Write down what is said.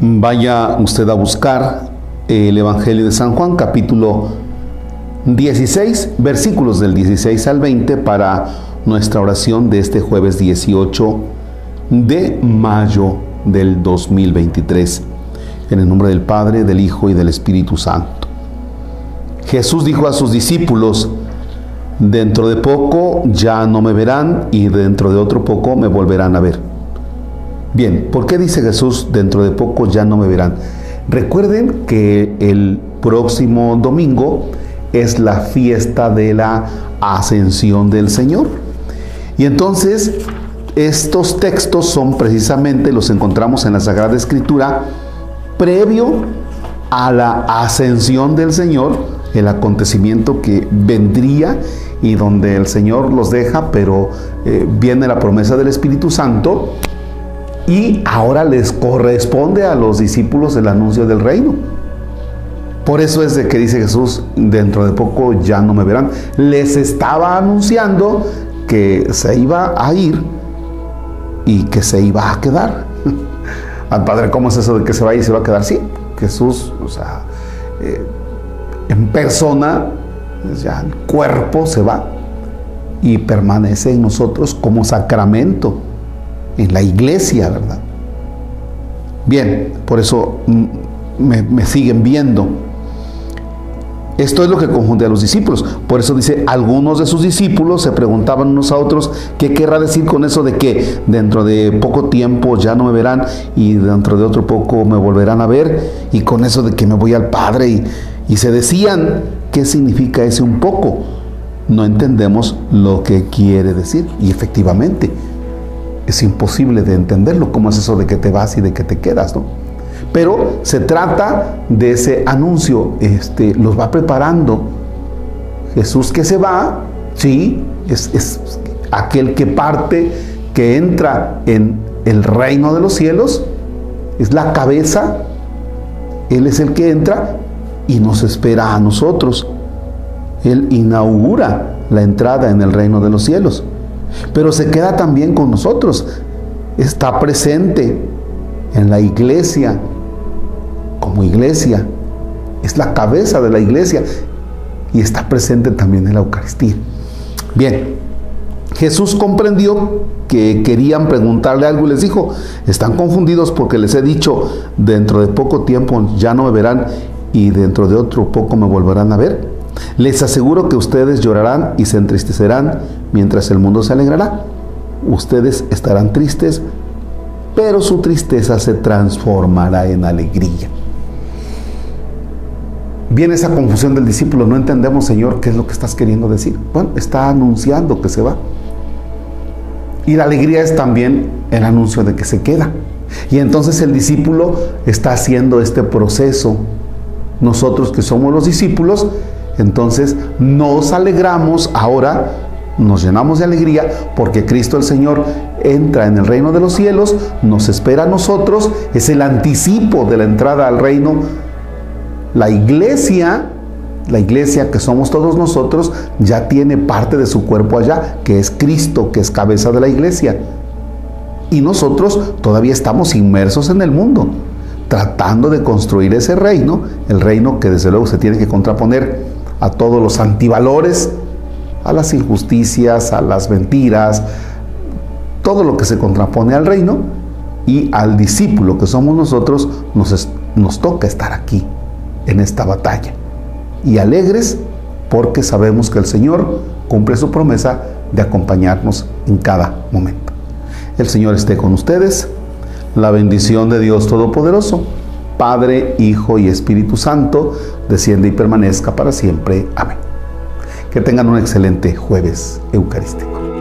Vaya usted a buscar el Evangelio de San Juan, capítulo 16, versículos del 16 al 20 para nuestra oración de este jueves 18 de mayo del 2023. En el nombre del Padre, del Hijo y del Espíritu Santo. Jesús dijo a sus discípulos, dentro de poco ya no me verán y dentro de otro poco me volverán a ver. Bien, ¿por qué dice Jesús, dentro de poco ya no me verán? Recuerden que el próximo domingo es la fiesta de la ascensión del Señor. Y entonces estos textos son precisamente, los encontramos en la Sagrada Escritura, previo a la ascensión del Señor, el acontecimiento que vendría y donde el Señor los deja, pero eh, viene la promesa del Espíritu Santo y ahora les corresponde a los discípulos el anuncio del reino. Por eso es de que dice Jesús, dentro de poco ya no me verán. Les estaba anunciando que se iba a ir y que se iba a quedar. Al Padre, ¿cómo es eso de que se va a ir y se va a quedar? Sí, Jesús, o sea, eh, en persona, ya el cuerpo se va y permanece en nosotros como sacramento en la iglesia, ¿verdad? Bien, por eso me, siguen viendo. Esto es lo que confunde a los discípulos. Por eso dice, algunos de sus discípulos se preguntaban unos a otros, ¿qué querrá decir con eso de que dentro de poco tiempo ya no me verán y dentro de otro poco me volverán a ver? Y con eso de que me voy al Padre. Y se decían, ¿qué significa ese un poco? No entendemos lo que quiere decir. Y efectivamente, es imposible de entenderlo, cómo es eso de que te vas y de que te quedas, ¿no? Pero se trata de ese anuncio, este, los va preparando. Jesús que se va, sí, es, es aquel que parte, que entra en el reino de los cielos, es la cabeza, Él es el que entra y nos espera a nosotros. Él inaugura la entrada en el reino de los cielos pero se queda también con nosotros. Está presente en la iglesia, como iglesia. Es la cabeza de la iglesia y está presente también en la Eucaristía. Bien, Jesús comprendió que querían preguntarle algo y les dijo, están confundidos porque les he dicho, dentro de poco tiempo ya no me verán y dentro de otro poco me volverán a ver. Les aseguro que ustedes llorarán y se entristecerán mientras el mundo se alegrará. Ustedes estarán tristes, pero su tristeza se transformará en alegría. Viene esa confusión del discípulo, no entendemos, Señor, qué es lo que estás queriendo decir. Bueno, está anunciando que se va. Y la alegría es también el anuncio de que se queda. Y entonces el discípulo está haciendo este proceso. Nosotros que somos los discípulos, entonces nos alegramos ahora, nos llenamos de alegría porque Cristo el Señor entra en el reino de los cielos, nos espera a nosotros, es el anticipo de la entrada al reino. La iglesia, la iglesia que somos todos nosotros, ya tiene parte de su cuerpo allá, que es Cristo, que es cabeza de la iglesia. Y nosotros todavía estamos inmersos en el mundo, tratando de construir ese reino, el reino que desde luego se tiene que contraponer a todos los antivalores, a las injusticias, a las mentiras, todo lo que se contrapone al reino y al discípulo que somos nosotros nos, nos toca estar aquí en esta batalla. Y alegres porque sabemos que el Señor cumple su promesa de acompañarnos en cada momento. El Señor esté con ustedes. La bendición de Dios Todopoderoso Padre, Hijo y Espíritu Santo, desciende y permanezca para siempre. Amén. Que tengan un excelente jueves eucarístico.